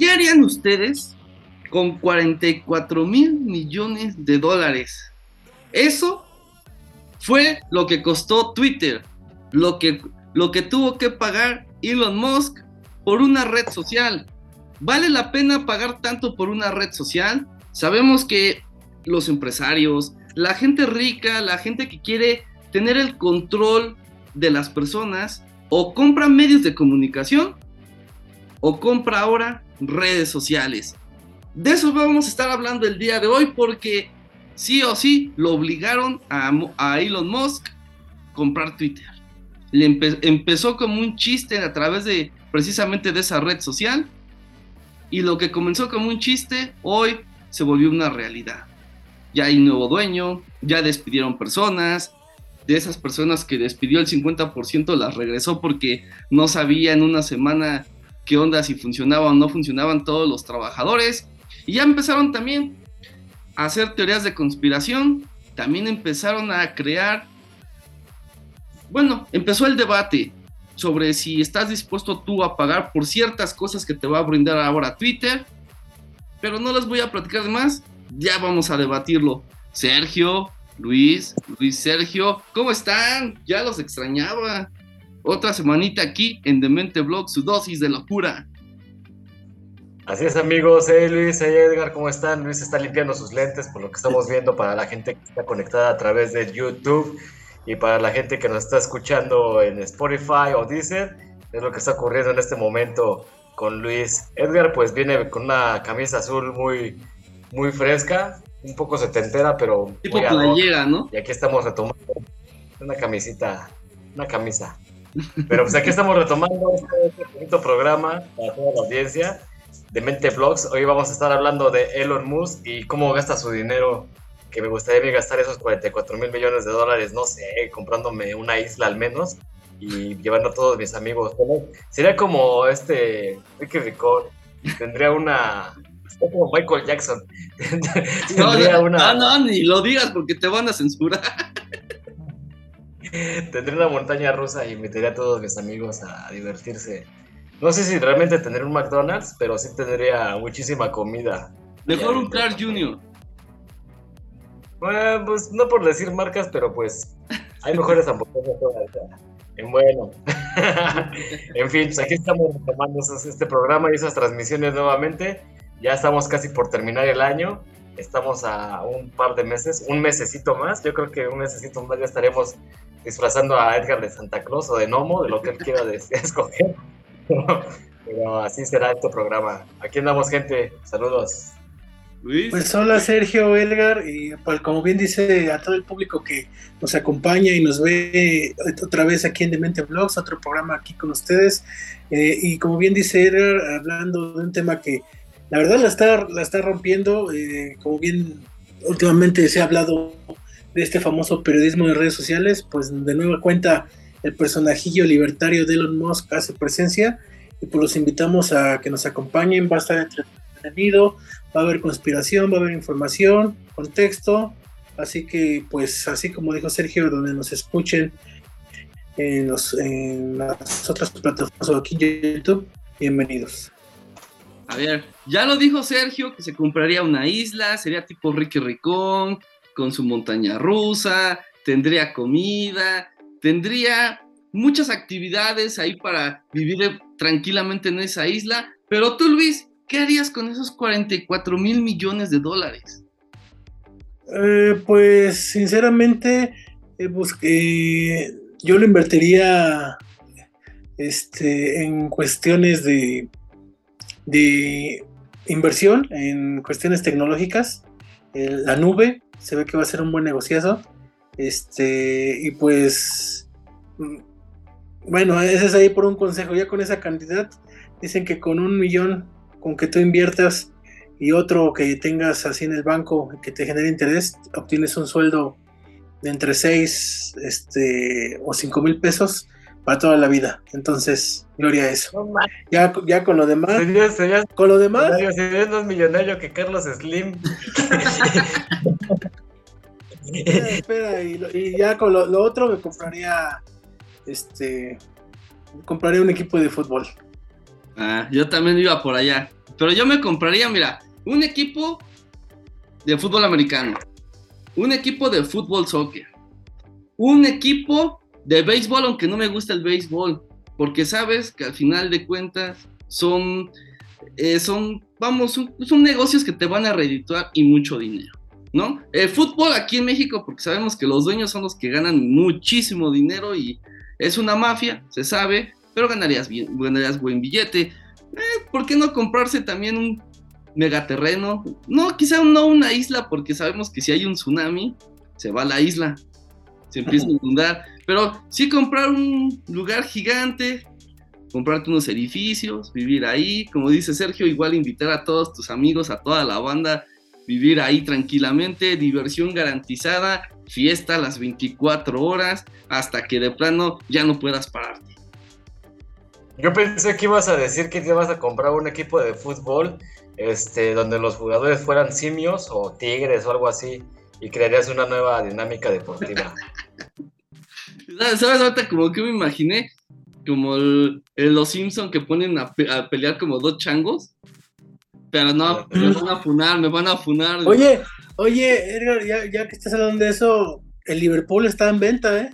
¿Qué harían ustedes con 44 mil millones de dólares? Eso fue lo que costó Twitter, lo que, lo que tuvo que pagar Elon Musk por una red social. ¿Vale la pena pagar tanto por una red social? Sabemos que los empresarios, la gente rica, la gente que quiere tener el control de las personas, o compra medios de comunicación o compra ahora redes sociales. De eso vamos a estar hablando el día de hoy porque sí o sí lo obligaron a, Elon Musk comprar Twitter. Le empezó como un chiste a través de precisamente de esa red social y lo que comenzó como un chiste hoy se volvió una realidad. Ya hay nuevo dueño, ya despidieron personas, de esas personas que despidió el 50% las regresó porque no sabía en una semana qué onda si funcionaban o no funcionaban todos los trabajadores. Y ya empezaron también a hacer teorías de conspiración, también empezaron a crear, bueno, empezó el debate sobre si estás dispuesto tú a pagar por ciertas cosas que te va a brindar ahora Twitter, pero no les voy a platicar más, ya vamos a debatirlo. Sergio, Luis, Luis Sergio, ¿cómo están? Ya los extrañaba. Otra semanita aquí en Demente Blog, su dosis de locura. Así es, amigos. Hey, Luis, hey, Edgar, ¿cómo están? Luis está limpiando sus lentes por lo que estamos viendo para la gente que está conectada a través de YouTube y para la gente que nos está escuchando en Spotify o Deezer. Es lo que está ocurriendo en este momento con Luis. Edgar, pues viene con una camisa azul muy, muy fresca, un poco setentera, pero. Tipo playera, ¿no? Y aquí estamos retomando una camisita, una camisa. Pero pues aquí estamos retomando este, bonito programa para toda la audiencia de Mente Vlogs. Hoy vamos a estar hablando de Elon Musk y cómo gasta su dinero. Que me gustaría gastar esos 44 mil millones de dólares, no sé, comprándome una isla al menos y llevando a todos mis amigos. Sería como este Ricky Ricón, tendría una, como Michael Jackson. no, una... no, ni lo digas porque te van a censurar. Tendría una montaña rusa y metería a todos mis amigos a divertirse. No sé si realmente tendría un McDonald's, pero sí tendría muchísima comida. Mejor un Clark Jr. Bueno, pues no por decir marcas, pero pues hay mejores hamburguesas. En bueno. en fin, pues aquí estamos tomando este programa y esas transmisiones nuevamente. Ya estamos casi por terminar el año. Estamos a un par de meses, un mesecito más. Yo creo que un mesecito más ya estaremos disfrazando a Edgar de Santa Claus o de Nomo, de lo que él quiera escoger. Pero así será este programa. Aquí andamos, gente. Saludos. Luis. Pues hola Sergio, Edgar, y pues como bien dice a todo el público que nos acompaña y nos ve otra vez aquí en Demente Vlogs, otro programa aquí con ustedes. Eh, y como bien dice Edgar, hablando de un tema que la verdad la está, la está rompiendo, eh, como bien últimamente se ha hablado de este famoso periodismo de redes sociales, pues de nueva cuenta el personajillo libertario de Elon Musk hace presencia y pues los invitamos a que nos acompañen, va a estar entretenido, va a haber conspiración, va a haber información, contexto, así que pues así como dijo Sergio, donde nos escuchen en, los, en las otras plataformas o aquí en YouTube, bienvenidos. A ver, ya lo dijo Sergio que se compraría una isla, sería tipo Ricky Ricón, con su montaña rusa, tendría comida, tendría muchas actividades ahí para vivir tranquilamente en esa isla. Pero tú, Luis, ¿qué harías con esos 44 mil millones de dólares? Eh, pues sinceramente, eh, yo lo invertiría este, en cuestiones de de inversión en cuestiones tecnológicas. la nube se ve que va a ser un buen negociazo. Este, y pues, mm, bueno, ese es ahí por un consejo. Ya con esa cantidad, dicen que con un millón, con que tú inviertas y otro que tengas así en el banco que te genere interés, obtienes un sueldo de entre 6 este, o 5 mil pesos para toda la vida. Entonces, gloria a eso. ya, ya con lo demás. con lo demás. Sería más millonario que Carlos Slim. Eh, espera, y, ya con lo, otro me compraría. Este. compraría un equipo de fútbol. Ah, yo también iba por allá. Pero yo me compraría, mira, un equipo de fútbol americano, un equipo de fútbol soccer, un equipo de béisbol, aunque no me gusta el béisbol, porque sabes que al final de cuentas son, eh, son vamos, son, negocios que te van a redituar y mucho dinero. ¿No? El fútbol aquí en México, porque sabemos que los dueños son los que ganan muchísimo dinero y es una mafia, se sabe, pero ganarías, bien, ganarías buen billete. Eh, ¿Por qué no comprarse también un megaterreno? No, quizá no una isla, porque sabemos que si hay un tsunami, se va la isla, se empieza a inundar. Pero sí comprar un lugar gigante, comprarte unos edificios, vivir ahí, como dice Sergio, igual invitar a todos tus amigos, a toda la banda, vivir ahí tranquilamente, diversión garantizada, fiesta las 24 horas, hasta que de plano ya no puedas pararte. Yo pensé que ibas a decir que te ibas a comprar un equipo de fútbol este, donde los jugadores fueran simios o tigres o algo así y crearías una nueva dinámica deportiva. ¿Sabes ahorita como que me imaginé? como el, los Simpson que ponen a, pelear como dos changos. Pero no, me van a funar, me van a funar. Oye, oye, Edgar, ya, que estás hablando de eso, el Liverpool está en venta, ¿eh?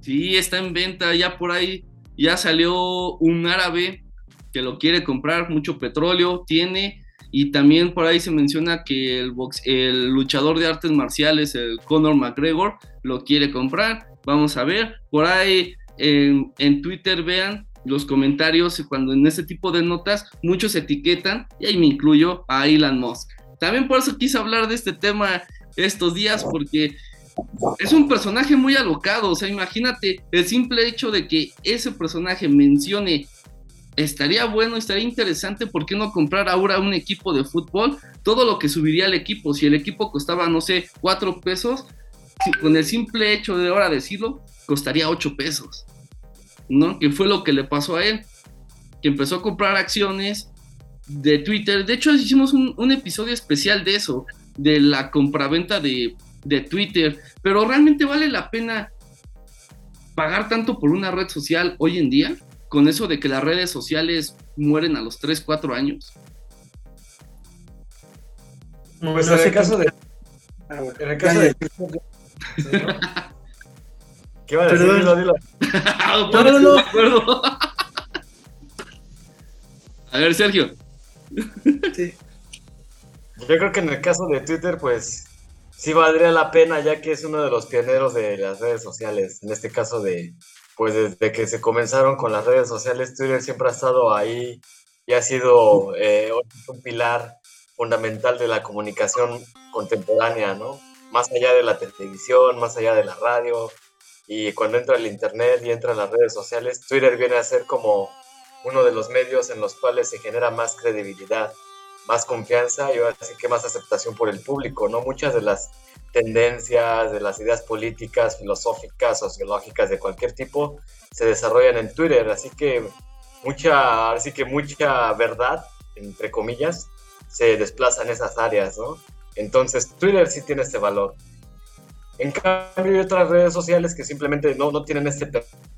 Sí, está en venta, ya por ahí, ya salió un árabe que lo quiere comprar, mucho petróleo tiene, y también por ahí se menciona que el, luchador de artes marciales, el Conor McGregor, lo quiere comprar, vamos a ver, por ahí en, Twitter vean los comentarios cuando en ese tipo de notas muchos etiquetan y ahí me incluyo a Elon Musk. También por eso quise hablar de este tema estos días porque es un personaje muy alocado, o sea, imagínate el simple hecho de que ese personaje mencione estaría bueno, estaría interesante, ¿por qué no comprar ahora un equipo de fútbol? Todo lo que subiría el equipo, si el equipo costaba, no sé, cuatro pesos, con el simple hecho de ahora decirlo, costaría 8 pesos, ¿no? Que fue lo que le pasó a él, que empezó a comprar acciones de Twitter. De hecho, hicimos un, episodio especial de eso, de la compraventa de Twitter, pero realmente vale la pena pagar tanto por una red social hoy en día, con eso de que las redes sociales mueren a los 3, 4 años. Pues en el caso de. En el caso de. ¿Qué va a decir? Dilo, dilo. no, no, no. A ver, Sergio. Sí. Yo creo que en el caso de Twitter, pues sí valdría la pena, ya que es uno de los pioneros de las redes sociales. En este caso de, pues desde que se comenzaron con las redes sociales, Twitter siempre ha estado ahí y ha sido eh, un pilar fundamental de la comunicación contemporánea, ¿no? Más allá de la televisión, más allá de la radio, y cuando entra el Internet y entra las redes sociales, Twitter viene a ser como uno de los medios en los cuales se genera más credibilidad, más confianza y así que más aceptación por el público, ¿no? Muchas de las tendencias, de las ideas políticas, filosóficas, sociológicas de cualquier tipo se desarrollan en Twitter, así que mucha, así que mucha verdad, entre comillas, se desplaza en esas áreas, ¿no? Entonces Twitter sí tiene este valor. En cambio, hay otras redes sociales que simplemente no, no tienen este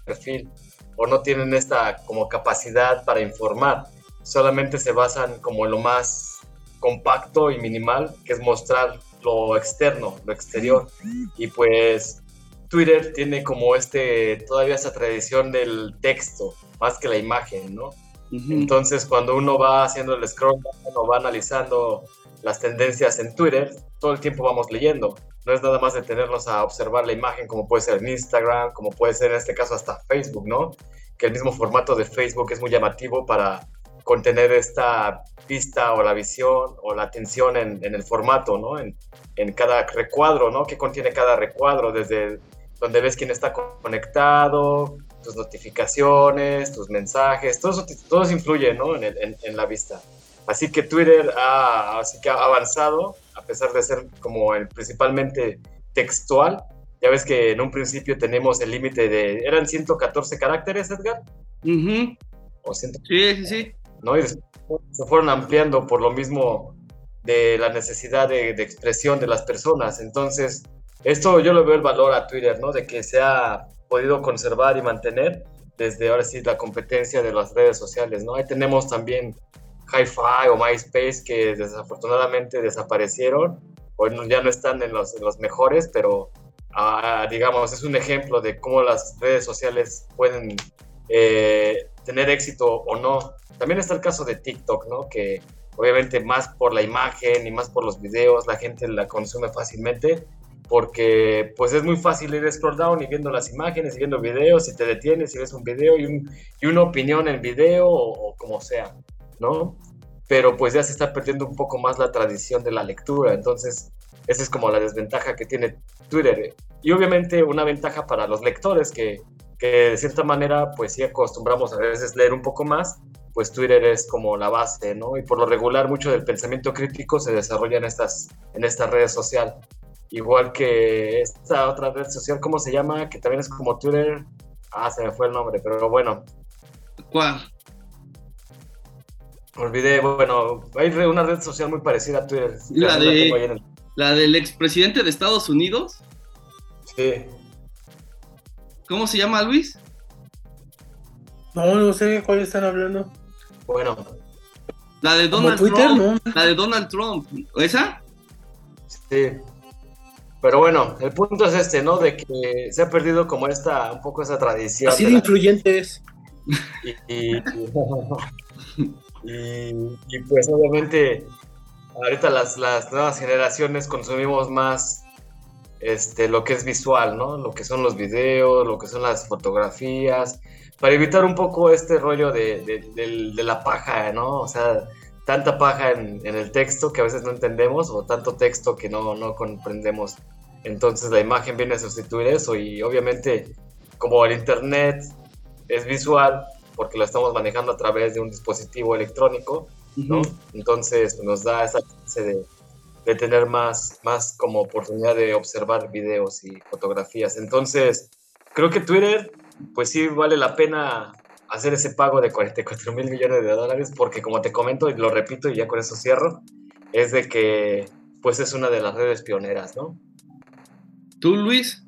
perfil o no tienen esta como capacidad para informar. Solamente se basan como en lo más compacto y minimal, que es mostrar lo externo, lo exterior. Y pues Twitter tiene como este, todavía esa tradición del texto, más que la imagen, ¿no? Entonces, cuando uno va haciendo el scroll, uno va analizando las tendencias en Twitter, todo el tiempo vamos leyendo no es nada más detenernos a observar la imagen como puede ser en Instagram, como puede ser en este caso hasta Facebook, ¿no? Que el mismo formato de Facebook es muy llamativo para contener esta vista o la visión o la atención en, el formato, ¿no? En, cada recuadro, ¿no? ¿Qué contiene cada recuadro? Desde donde ves quién está conectado, tus notificaciones, tus mensajes, todo eso, todo eso influye, ¿no? En, en la vista. Así que Twitter ha, así que ha avanzado, a pesar de ser como el principalmente textual. Ya ves que en un principio tenemos el límite de... ¿Eran 114 caracteres, Edgar? ¿O Sí, sí, sí. ¿No? Y se fueron ampliando por lo mismo de la necesidad de, expresión de las personas. Entonces, esto yo lo veo el valor a Twitter, ¿no? De que se ha podido conservar y mantener desde ahora sí la competencia de las redes sociales, ¿no? Ahí tenemos también Hi-Fi o MySpace que desafortunadamente desaparecieron, o ya no están en los, mejores, pero ah, digamos, es un ejemplo de cómo las redes sociales pueden eh, tener éxito o no. También está el caso de TikTok, ¿no? Que obviamente más por la imagen y más por los videos, la gente la consume fácilmente porque pues es muy fácil ir scroll down y viendo las imágenes y viendo videos y te detienes y ves un video y, y una opinión en video o, como sea, ¿no? Pero pues ya se está perdiendo un poco más la tradición de la lectura, entonces esa es como la desventaja que tiene Twitter. Y obviamente una ventaja para los lectores que, que de cierta manera pues sí acostumbramos a veces leer un poco más, pues Twitter es como la base, ¿no? Y por lo regular mucho del pensamiento crítico se desarrolla en estas, en esta red social. Igual que esta otra red social, ¿cómo se llama? Que también es como Twitter. Ah, se me fue el nombre, pero bueno. ¿Cuál? Olvidé, bueno, hay una red social muy parecida a Twitter. La, de, la del expresidente de Estados Unidos. Sí. ¿Cómo se llama, Luis? No, no sé cuál están hablando. Bueno. La de Donald Twitter, Trump. ¿no? La de Donald Trump. ¿Esa? Sí. Pero bueno, el punto es este, ¿no? De que se ha perdido como esta, un poco esa tradición. Así de, influyente es. Y, pues obviamente ahorita las, las nuevas generaciones consumimos más este, lo que es visual, ¿no? Lo que son los videos, lo que son las fotografías, para evitar un poco este rollo de, de la paja, ¿no? O sea, tanta paja en, el texto que a veces no entendemos o tanto texto que no, no comprendemos. Entonces la imagen viene a sustituir eso y obviamente como el Internet es visual, porque lo estamos manejando a través de un dispositivo electrónico, ¿no? Entonces nos da esa chance de, de, tener más, más como oportunidad de observar videos y fotografías. Entonces, creo que Twitter, pues sí vale la pena hacer ese pago de 44 mil millones de dólares, porque como te comento y lo repito y ya con eso cierro, es de que pues es una de las redes pioneras, ¿no? ¿Tú, Luis?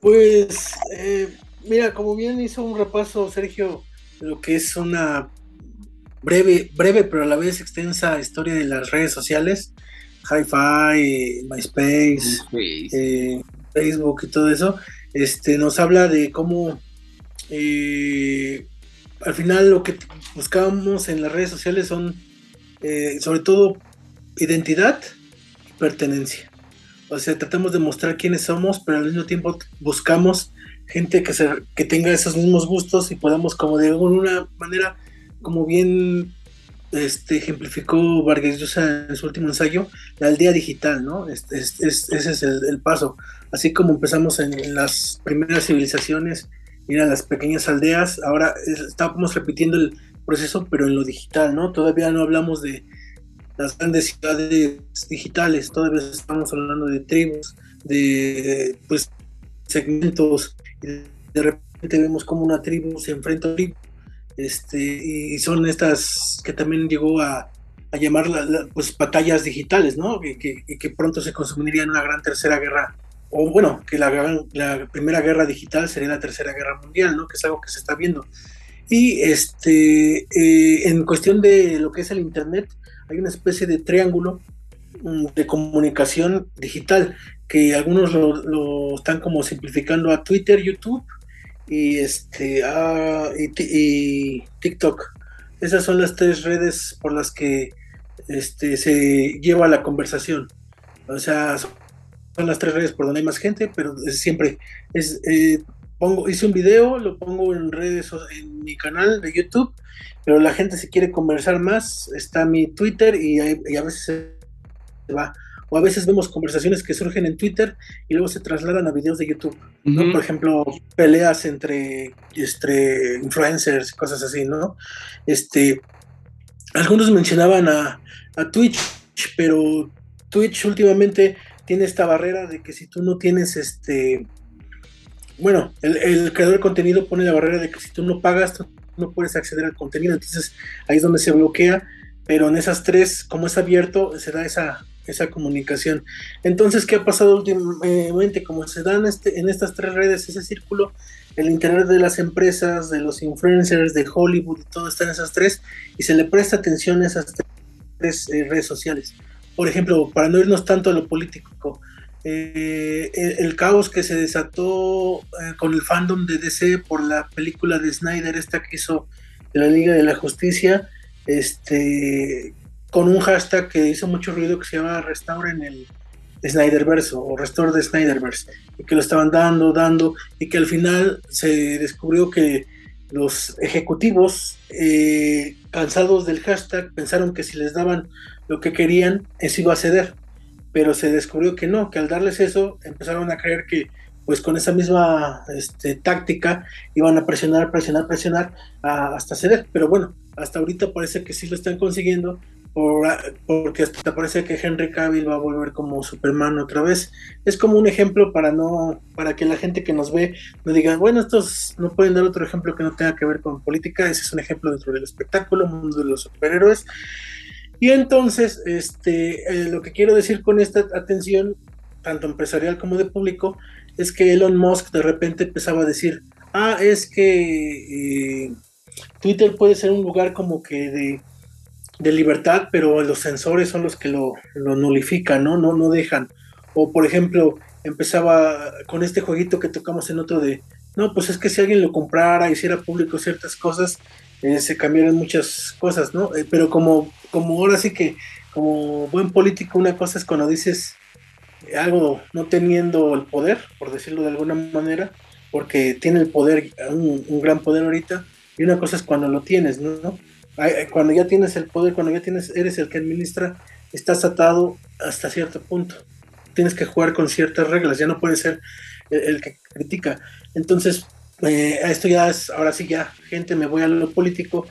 Pues, eh, mira, como bien hizo un repaso Sergio, lo que es una breve, breve pero a la vez extensa historia de las redes sociales, Hi-Fi, MySpace, eh, Facebook y todo eso, este, nos habla de cómo eh, al final lo que buscamos en las redes sociales son eh, sobre todo identidad y pertenencia. O sea, tratamos de mostrar quiénes somos, pero al mismo tiempo buscamos gente que, se, que tenga esos mismos gustos y podamos como de alguna manera, como bien este, ejemplificó Vargas Llosa en su último ensayo, la aldea digital, ¿no? ese es el, paso. Así como empezamos en las primeras civilizaciones ir las pequeñas aldeas. Ahora estamos repitiendo el proceso, pero en lo digital, ¿no? Todavía no hablamos de las grandes ciudades digitales, todavía estamos hablando de tribus, de pues segmentos, de repente vemos como una tribu se enfrenta a tribu, este, y son estas que también llegó a, a llamar pues batallas digitales, ¿no? Y que, que, pronto se consumiría en una gran tercera guerra o bueno, que la, primera guerra digital sería la tercera guerra mundial, ¿no? Que es algo que se está viendo. Y este, eh, en cuestión de lo que es el Internet, hay una especie de triángulo mm, de comunicación digital, que algunos lo, están como simplificando a Twitter, YouTube y, este, y, TikTok. Esas son las tres redes por las que este, se lleva la conversación. O sea, las tres redes por donde hay más gente, pero es siempre es eh, pongo hice un video, lo pongo en redes en mi canal de YouTube, pero la gente si quiere conversar más está mi Twitter y, a veces se va o a veces vemos conversaciones que surgen en Twitter y luego se trasladan a videos de YouTube, ¿no? Por ejemplo, peleas entre, entre influencers y cosas así, ¿no? Este, algunos mencionaban a, a Twitch, pero Twitch últimamente tiene esta barrera de que si tú no tienes este, bueno, el, creador de contenido pone la barrera de que si tú no pagas, tú no puedes acceder al contenido, entonces ahí es donde se bloquea, pero en esas tres, como es abierto, se da esa, esa comunicación. Entonces, ¿qué ha pasado últimamente? Como se dan este, en estas tres redes ese círculo, el interior de las empresas, de los influencers, de Hollywood, todo está en esas tres, y se le presta atención a esas tres eh, redes sociales. Por ejemplo, para no irnos tanto a lo político, eh, el, caos que se desató eh, con el fandom de DC por la película de Snyder, esta que hizo de la Liga de la Justicia, este, con un hashtag que hizo mucho ruido que se llama Restauren el Snyderverse o Restore de Snyderverse, y que lo estaban dando, dando, y que al final se descubrió que los ejecutivos, eh, cansados del hashtag, pensaron que si les daban lo que querían, eso iba a ceder, pero se descubrió que no, que al darles eso, empezaron a creer que pues con esa misma este, táctica iban a presionar, presionar, presionar hasta ceder, pero bueno, hasta ahorita parece que sí lo están consiguiendo porque hasta parece que Henry Cavill va a volver como Superman otra vez. Es como un ejemplo para no, para que la gente que nos ve no diga, bueno, estos no pueden dar otro ejemplo que no tenga que ver con política, ese es un ejemplo dentro del espectáculo, mundo de los superhéroes. Y entonces, este, eh, lo que quiero decir con esta atención, tanto empresarial como de público, es que Elon Musk de repente empezaba a decir, ah, es que eh, Twitter puede ser un lugar como que de de libertad, pero los sensores son los que lo, lo nulifican, ¿no? ¿no? No dejan. O por ejemplo, empezaba con este jueguito que tocamos en otro de, no, pues es que si alguien lo comprara, hiciera público ciertas cosas, eh, se cambiaran muchas cosas, ¿no? Eh, pero como, como ahora sí que, como buen político, una cosa es cuando dices algo no teniendo el poder, por decirlo de alguna manera, porque tiene el poder, un, un gran poder ahorita, y una cosa es cuando lo tienes, ¿no? cuando ya tienes el poder, cuando ya tienes, eres el que administra, estás atado hasta cierto punto. Tienes que jugar con ciertas reglas, ya no puedes ser el, que critica. Entonces, eh, esto ya es, ahora sí ya, gente, me voy a lo político,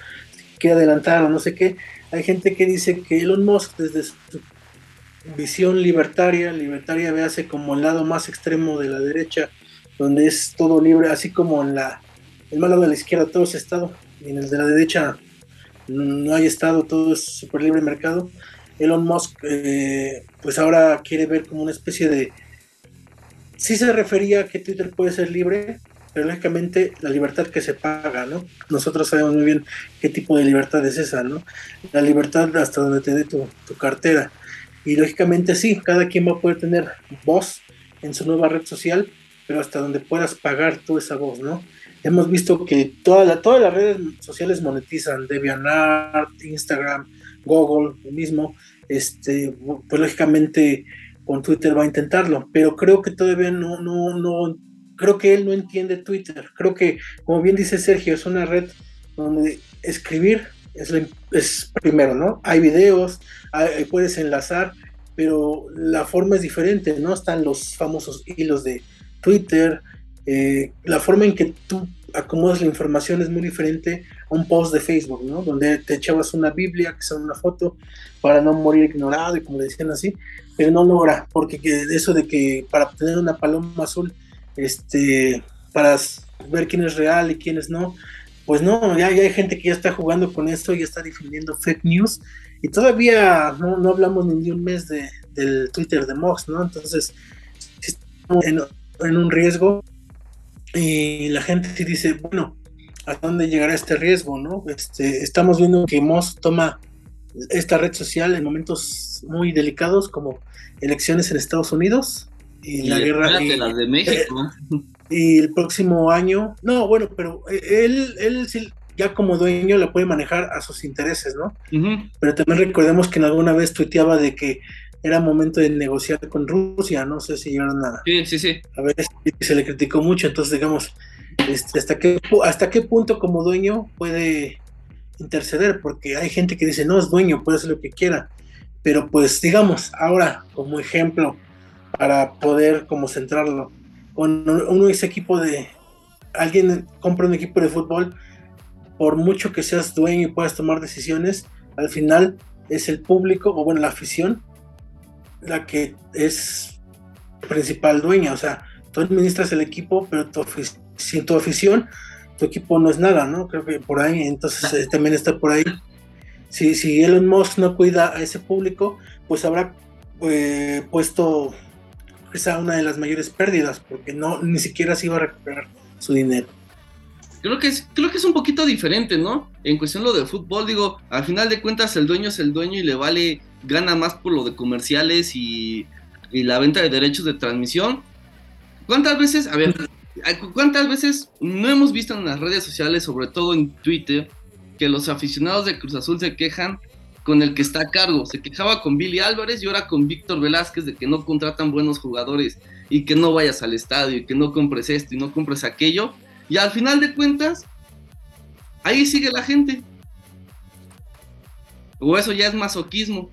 quiere adelantar o no sé qué. Hay gente que dice que Elon Musk, desde su visión libertaria, libertaria hace como el lado más extremo de la derecha, donde es todo libre, así como en la, el malo de la izquierda todo es Estado, y en el de la derecha no hay estado, todo es super libre mercado. Elon Musk, eh, pues ahora quiere ver como una especie de. Sí se refería a que Twitter puede ser libre, pero lógicamente la libertad que se paga, ¿no? Nosotros sabemos muy bien qué tipo de libertad es esa, ¿no? La libertad hasta donde te dé tu, tu cartera. Y lógicamente sí, cada quien va a poder tener voz en su nueva red social, pero hasta donde puedas pagar tú esa voz, ¿no? hemos visto que toda todas las redes sociales monetizan, DeviantArt, Instagram, Google, lo mismo, este, pues lógicamente con Twitter va a intentarlo, pero creo que todavía no, no, no, creo que él no entiende Twitter, creo que, como bien dice Sergio, es una red donde escribir es, es primero, ¿no? Hay videos, puedes enlazar, pero la forma es diferente, ¿no? Están los famosos hilos de Twitter, eh, la forma en que tú acomodas la información es muy diferente a un post de Facebook, ¿no? Donde te echabas una Biblia, que una foto, para no morir ignorado y como le decían así, pero no logra, porque eso de que para obtener una paloma azul, este, para ver quién es real y quién es no, pues no, ya, hay gente que ya está jugando con esto, ya está difundiendo fake news, y todavía no, hablamos ni de un mes de, del Twitter de Mox, ¿no? Entonces, estamos en un riesgo y la gente sí dice, bueno, ¿a dónde llegará este riesgo? ¿no? Este, estamos viendo que Moss toma esta red social en momentos muy delicados como elecciones en Estados Unidos y, la guerra y, las de México. y el próximo año, no, bueno, pero él, él ya como dueño la puede manejar a sus intereses, ¿no? Pero también recordemos que en alguna vez tuiteaba de que era momento de negociar con Rusia, no sé si llegaron a, sí, sí, sí. a ver, se le criticó mucho, entonces digamos, este, hasta, qué, hasta qué punto como dueño puede interceder, porque hay gente que dice, no, es dueño, puede hacer lo que quiera, pero pues digamos, ahora como ejemplo, para poder como centrarlo, cuando uno es equipo de, alguien compra un equipo de fútbol, por mucho que seas dueño y puedas tomar decisiones, al final es el público, o bueno, la afición, la que es principal dueña. O sea, tú administras el equipo, pero tu sin tu afición, tu equipo no es nada, ¿no? Creo que por ahí, entonces eh, también está por ahí. Si, si Elon Musk no cuida a ese público, pues habrá eh, puesto esa una de las mayores pérdidas, porque no ni siquiera se iba a recuperar su dinero. creo que es, creo que es un poquito diferente, ¿no? En cuestión lo de fútbol, digo, al final de cuentas el dueño es el dueño y le vale, gana más por lo de comerciales y, y la venta de derechos de transmisión. ¿Cuántas veces, a ver, cuántas veces no hemos visto en las redes sociales, sobre todo en Twitter, que los aficionados de Cruz Azul se quejan con el que está a cargo? Se quejaba con Billy Álvarez y ahora con Víctor Velázquez de que no contratan buenos jugadores y que no vayas al estadio y que no compres esto y no compres aquello y al final de cuentas, ahí sigue la gente. O eso ya es masoquismo.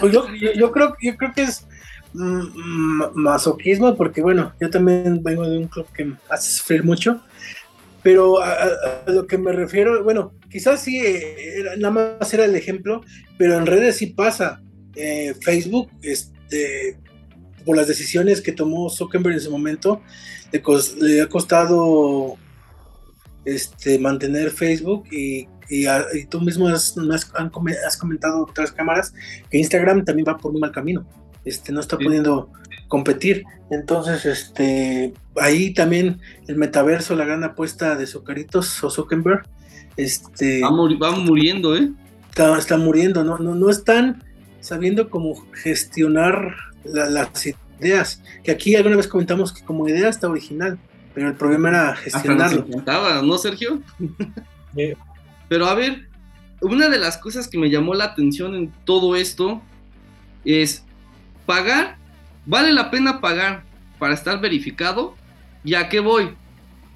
Pues yo, creo, yo creo que es mm, masoquismo porque, bueno, yo también vengo de un club que hace sufrir mucho. Pero a, lo que me refiero, bueno, quizás sí, eh, nada más era el ejemplo, pero en redes sí pasa. Eh, Facebook, este, por las decisiones que tomó Zuckerberg en su momento, le, ha costado este, mantener Facebook y, tú mismo has, has, comentado otras cámaras que Instagram también va por un mal camino. Este, no está pudiendo competir. Entonces, este, ahí también el metaverso, la gran apuesta de Zucaritos o Zuckerberg, este, va, muriendo, ¿eh? Está, está, muriendo, no, no, no están sabiendo cómo gestionar las ideas. Que aquí alguna vez comentamos que como idea está original, pero el problema era gestionarlo. ¿no, Sergio? Pero a ver, una de las cosas que me llamó la atención en todo esto es pagar, vale la pena pagar para estar verificado. ¿Y a qué voy?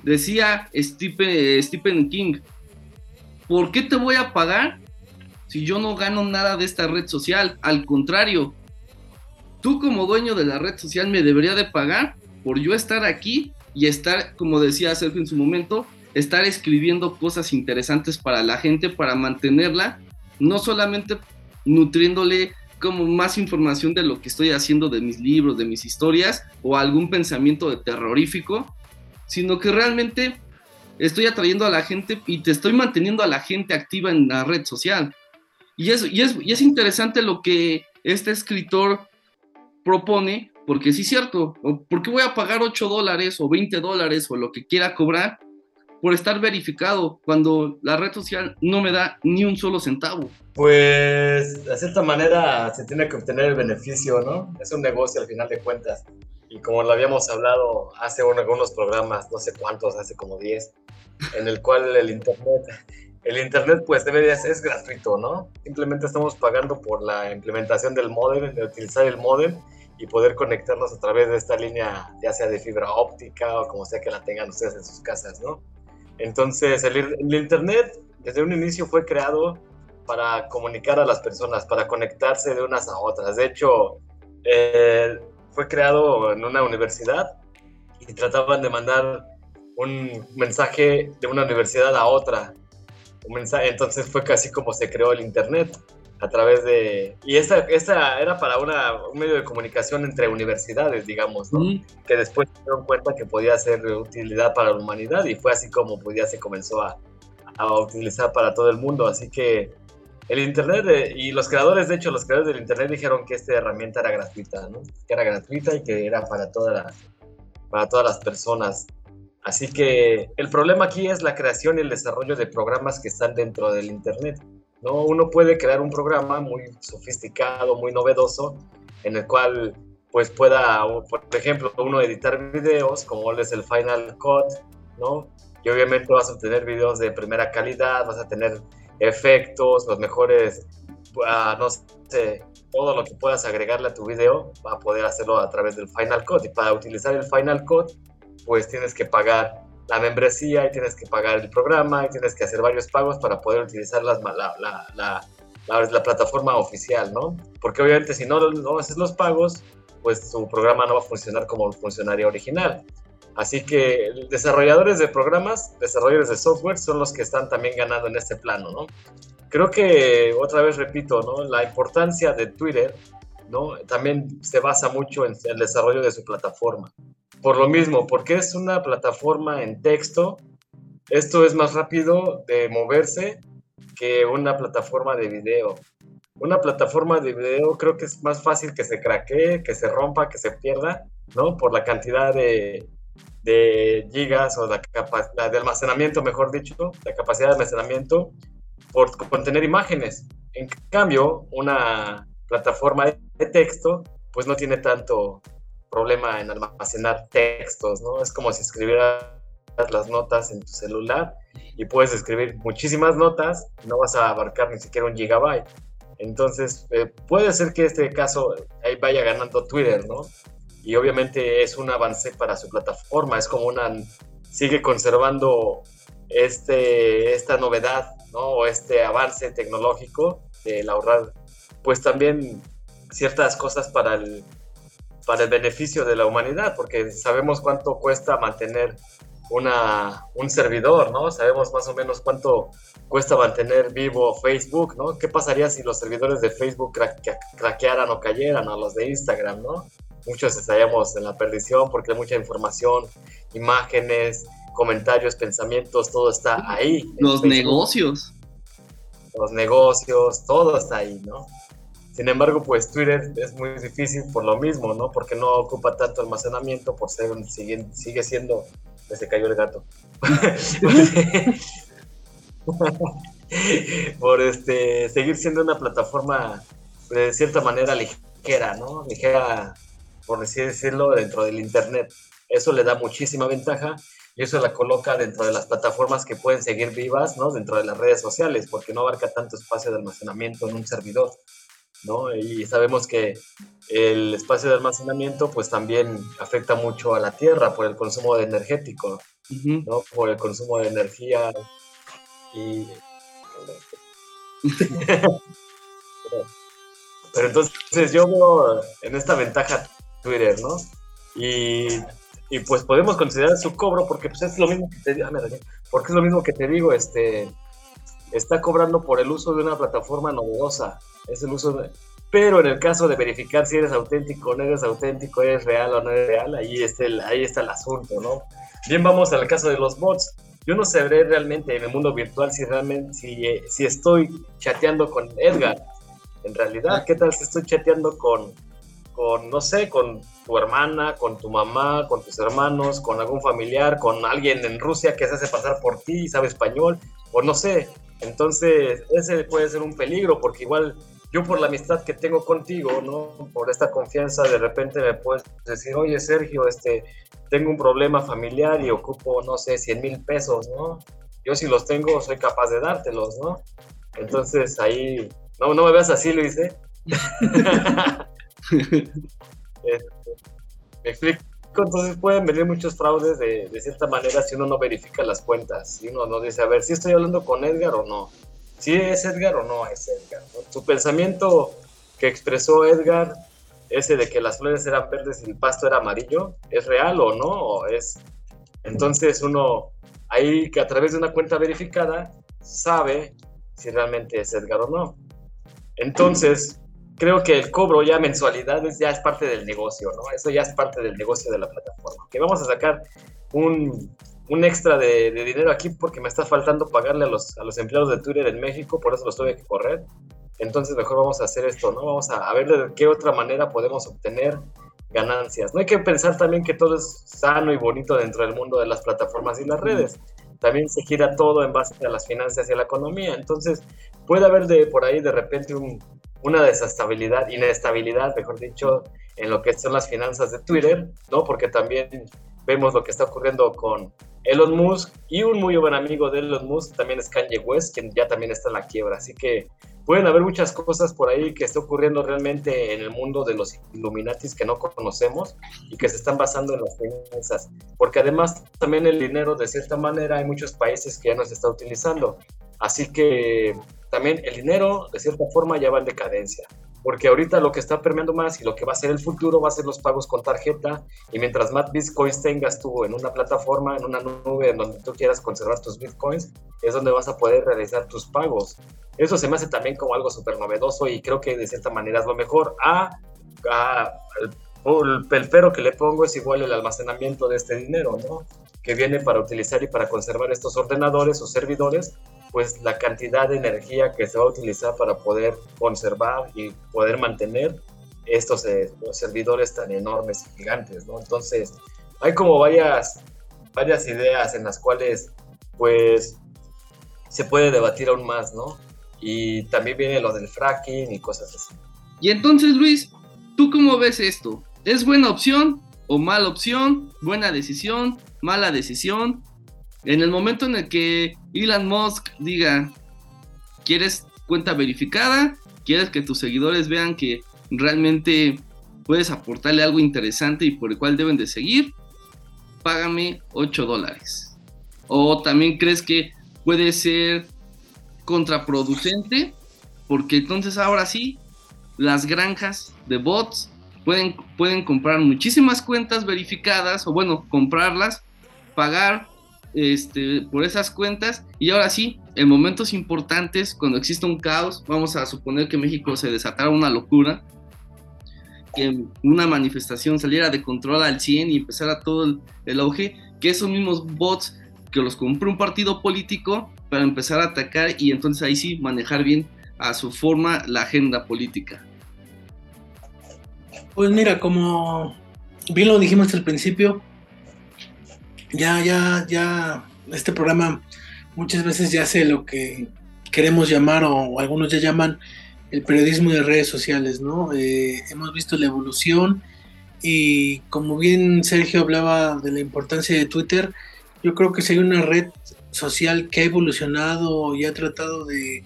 Decía Stephen, Stephen King, ¿por qué te voy a pagar si yo no gano nada de esta red social? Al contrario, tú como dueño de la red social me debería de pagar por yo estar aquí y estar, como decía Sergio en su momento, estar escribiendo cosas interesantes para la gente, para mantenerla, no solamente nutriéndole como más información de lo que estoy haciendo de mis libros, de mis historias o algún pensamiento de terrorífico, sino que realmente estoy atrayendo a la gente y te estoy manteniendo a la gente activa en la red social. Y es, y es, y es interesante lo que este escritor propone, porque sí es cierto, ¿por qué voy a pagar 8 dólares o 20 dólares o lo que quiera cobrar por estar verificado cuando la red social no me da ni un solo centavo? Pues de cierta manera se tiene que obtener el beneficio, ¿no? Es un negocio al final de cuentas. Y como lo habíamos hablado hace algunos programas, no sé cuántos, hace como 10, en el cual el Internet el internet pues debe es, es gratuito, ¿no? Simplemente estamos pagando por la implementación del modem, de utilizar el modem y poder conectarnos a través de esta línea, ya sea de fibra óptica o como sea que la tengan ustedes en sus casas, ¿no? Entonces, el, internet desde un inicio fue creado para comunicar a las personas, para conectarse de unas a otras. De hecho, eh, fue creado en una universidad y trataban de mandar un mensaje de una universidad a otra entonces fue casi como se creó el Internet a través de... Y esta, esta era para una, un medio de comunicación entre universidades, digamos, ¿no? Que después se dieron cuenta que podía ser de utilidad para la humanidad y fue así como pues, ya se comenzó a, a utilizar para todo el mundo. Así que el Internet eh, y los creadores, de hecho, los creadores del Internet dijeron que esta herramienta era gratuita, ¿no? Que era gratuita y que era para, toda para todas las personas. Así que el problema aquí es la creación y el desarrollo de programas que están dentro del Internet. ¿No? Uno puede crear un programa muy sofisticado, muy novedoso, en el cual pues pueda, por ejemplo, uno editar videos, como es el Final Cut, ¿no? Y obviamente vas a obtener videos de primera calidad, vas a tener efectos, los mejores, uh, no sé, todo lo que puedas agregarle a tu video, va a poder hacerlo a través del Final Cut. Y para utilizar el Final Cut, pues tienes que pagar la membresía y tienes que pagar el programa y tienes que hacer varios pagos para poder utilizar las, la, la, la, plataforma oficial, ¿no? Porque obviamente si no, no haces los pagos, pues tu programa no va a funcionar como funcionaría original. Así que desarrolladores de programas, desarrolladores de software son los que están también ganando en este plano, ¿no? Creo que, otra vez repito, ¿no? La importancia de Twitter, ¿no? También se basa mucho en el desarrollo de su plataforma por lo mismo, porque es una plataforma en texto, esto es más rápido de moverse que una plataforma de video. Una plataforma de video creo que es más fácil que se craquee, que se rompa, que se pierda, ¿no? Por la cantidad de, de gigas o la, la de almacenamiento, mejor dicho, la capacidad de almacenamiento por contener imágenes. En cambio, una plataforma de texto, pues no tiene tanto problema en almacenar textos, ¿no? Es como si escribieras las notas en tu celular y puedes escribir muchísimas notas, no vas a abarcar ni siquiera un gigabyte. Entonces, eh, puede ser que este caso ahí vaya ganando Twitter, ¿no? Y obviamente es un avance para su plataforma, es como una, sigue conservando este, esta novedad, ¿no? O este avance tecnológico del ahorrar, pues también ciertas cosas para el, para el beneficio de la humanidad, porque sabemos cuánto cuesta mantener una, un servidor, ¿no? Sabemos más o menos cuánto cuesta mantener vivo Facebook, ¿no? ¿Qué pasaría si los servidores de Facebook craquearan o cayeran a los de Instagram, ¿no? Muchos estaríamos en la perdición porque hay mucha información, imágenes, comentarios, pensamientos, todo está ahí. Los negocios. Los negocios, todo está ahí, ¿no? Sin embargo, pues Twitter es muy difícil por lo mismo, ¿no? Porque no ocupa tanto almacenamiento, por ser, sigue, sigue siendo se cayó el gato. por este seguir siendo una plataforma de cierta manera ligera, ¿no? Ligera, por así decirlo, dentro del internet. Eso le da muchísima ventaja y eso la coloca dentro de las plataformas que pueden seguir vivas, ¿no? Dentro de las redes sociales, porque no abarca tanto espacio de almacenamiento en un servidor. ¿No? Y sabemos que el espacio de almacenamiento pues también afecta mucho a la tierra por el consumo de energético, ¿no? Por el consumo de energía y... Pero entonces yo veo en esta ventaja Twitter, ¿no? Y, y, pues podemos considerar su cobro porque pues es lo mismo que te digo, porque es lo mismo que te digo, este está cobrando por el uso de una plataforma novedosa, es el uso de, pero en el caso de verificar si eres auténtico o no eres auténtico, eres real o no eres real, ahí está el, ahí está el asunto, ¿no? Bien, vamos al caso de los bots. Yo no sabré realmente en el mundo virtual si realmente, si, si estoy chateando con Edgar, en realidad, ¿qué tal si estoy chateando con, con, no sé, con tu hermana, con tu mamá, con tus hermanos, con algún familiar, con alguien en Rusia que se hace pasar por ti y sabe español, o no sé. Entonces, ese puede ser un peligro porque igual yo por la amistad que tengo contigo, ¿no? Por esta confianza, de repente me puedes decir, oye Sergio, este, tengo un problema familiar y ocupo, no sé, 100 mil pesos, ¿no? Yo si los tengo, soy capaz de dártelos, ¿no? Entonces ahí, no, no me veas así, Luis, ¿eh? Este, me explico, entonces pueden venir muchos fraudes de, de, cierta manera si uno no verifica las cuentas, si uno no dice, a ver, si estoy hablando con Edgar o no si es Edgar o no es Edgar. Su pensamiento que expresó Edgar, ese de que las flores eran verdes y el pasto era amarillo, ¿es real o no? es... Entonces uno ahí que a través de una cuenta verificada sabe si realmente es Edgar o no. Entonces, creo que el cobro ya mensualidades ya es parte del negocio, ¿no? Eso ya es parte del negocio de la plataforma. Que vamos a sacar un, un extra de, dinero aquí porque me está faltando pagarle a los, a los empleados de Twitter en México, por eso los tuve que correr. Entonces mejor vamos a hacer esto, ¿no? Vamos a, ver de qué otra manera podemos obtener ganancias. No hay que pensar también que todo es sano y bonito dentro del mundo de las plataformas y las redes. También se gira todo en base a las finanzas y a la economía. Entonces puede haber de por ahí de repente una desestabilidad, inestabilidad, mejor dicho, en lo que son las finanzas de Twitter, ¿no? Porque también vemos lo que está ocurriendo con Elon Musk y un muy buen amigo de Elon Musk también es Kanye West, quien ya también está en la quiebra. Así que pueden haber muchas cosas por ahí que está ocurriendo realmente en el mundo de los Illuminatis que no conocemos y que se están basando en las finanzas. Porque además también el dinero, de cierta manera, hay muchos países que ya no se está utilizando. Así que también el dinero, de cierta forma, ya va en decadencia porque ahorita lo que está permeando más y lo que va a ser el futuro va a ser los pagos con tarjeta y mientras más bitcoins tengas tú en una plataforma, en una nube en donde tú quieras conservar tus bitcoins, es donde vas a poder realizar tus pagos. Eso se me hace también como algo súper novedoso y creo que de cierta manera es lo mejor. A, el, el pero que le pongo es igual el almacenamiento de este dinero, ¿no? Que viene para utilizar y para conservar estos ordenadores o servidores pues la cantidad de energía que se va a utilizar para poder conservar y poder mantener estos eh, servidores tan enormes y gigantes, ¿no? Entonces, hay como varias varias ideas en las cuales pues se puede debatir aún más, ¿no? Y también viene lo del fracking y cosas así. Y entonces, Luis, ¿tú cómo ves esto? ¿Es buena opción o mala opción? ¿Buena decisión? ¿Mala decisión? En el momento en el que Elon Musk diga, ¿quieres cuenta verificada? ¿Quieres que tus seguidores vean que realmente puedes aportarle algo interesante y por el cual deben de seguir? Págame 8 dólares. O también crees que puede ser contraproducente porque entonces ahora sí las granjas de bots pueden, pueden comprar muchísimas cuentas verificadas o bueno, comprarlas, pagar este, por esas cuentas y ahora sí, en momentos importantes, cuando existe un caos, vamos a suponer que México se desatara una locura, que una manifestación saliera de control al 100 y empezara todo el, el auge, que esos mismos bots que los compró un partido político para empezar a atacar y entonces ahí sí manejar bien a su forma la agenda política. Pues mira, como bien lo dijimos al principio, ya, ya, ya, este programa muchas veces ya hace lo que queremos llamar o algunos ya llaman el periodismo de redes sociales, ¿no? Eh, hemos visto la evolución y como bien Sergio hablaba de la importancia de Twitter, yo creo que si hay una red social que ha evolucionado y ha tratado de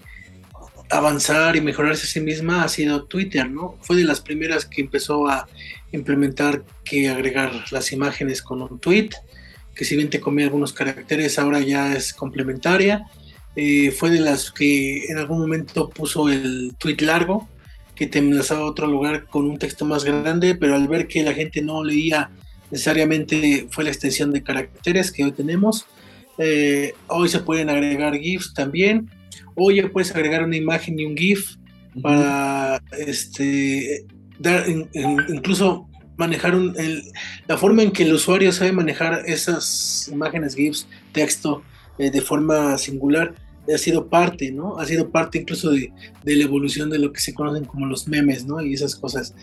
avanzar y mejorarse a sí misma ha sido Twitter, ¿no? Fue de las primeras que empezó a implementar que agregar las imágenes con un tweet que si bien te comía algunos caracteres, ahora ya es complementaria. Eh, fue de las que en algún momento puso el tweet largo, que te enlazaba a otro lugar con un texto más grande, pero al ver que la gente no leía necesariamente fue la extensión de caracteres que hoy tenemos. Eh, hoy se pueden agregar GIFs también. Hoy ya puedes agregar una imagen y un GIF para este, dar incluso manejar la forma en que el usuario sabe manejar esas imágenes, GIFs, texto eh, de forma singular, ha sido parte, ¿no? Ha sido parte incluso de, la evolución de lo que se conocen como los memes, ¿no? Y esas cosas.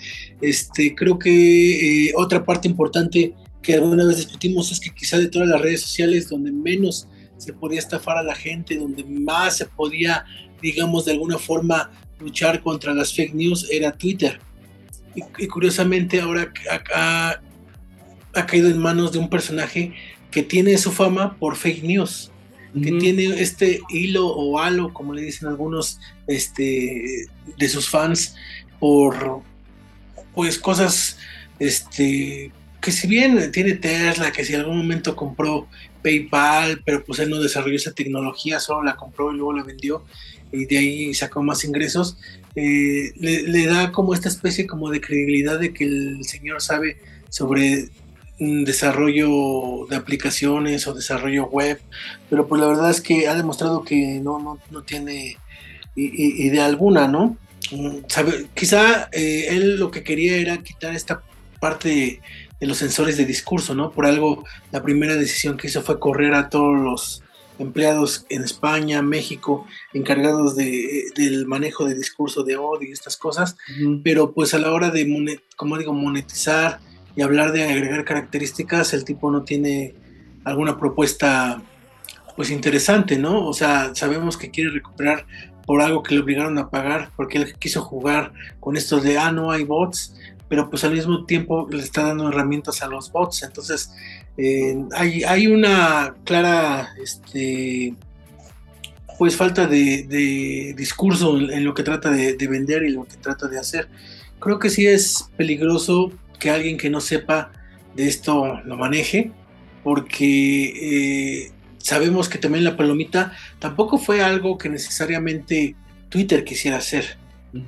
Este, creo que eh, otra parte importante que alguna vez discutimos es que quizá de todas las redes sociales donde menos se podía estafar a la gente, donde más se podía, digamos, de alguna forma luchar contra las fake news era Twitter y, curiosamente ahora ha, ha, caído en manos de un personaje que tiene su fama por fake news, que tiene este hilo o halo, como le dicen algunos este, de sus fans, por pues cosas este, que si bien tiene Tesla, que si en algún momento compró PayPal, pero pues él no desarrolló esa tecnología, solo la compró y luego la vendió y de ahí sacó más ingresos, eh, le, da como esta especie como de credibilidad de que el señor sabe sobre desarrollo de aplicaciones o desarrollo web, pero pues la verdad es que ha demostrado que no, no, tiene idea alguna, ¿no? Mm, quizá eh, él lo que quería era quitar esta parte de, los sensores de discurso, ¿no? Por algo, la primera decisión que hizo fue correr a todos los empleados en España, México, encargados de, del manejo de discurso de odio y estas cosas, pero pues a la hora de, como digo, monetizar y hablar de agregar características, el tipo no tiene alguna propuesta pues interesante, ¿no? O sea, sabemos que quiere recuperar por algo que le obligaron a pagar, porque él quiso jugar con esto de, ah, no hay bots, pero pues al mismo tiempo le está dando herramientas a los bots, entonces eh, hay, una clara este, pues falta de, discurso en, lo que trata de, vender y lo que trata de hacer. Creo que sí es peligroso que alguien que no sepa de esto lo maneje, porque eh, sabemos que también la palomita tampoco fue algo que necesariamente Twitter quisiera hacer.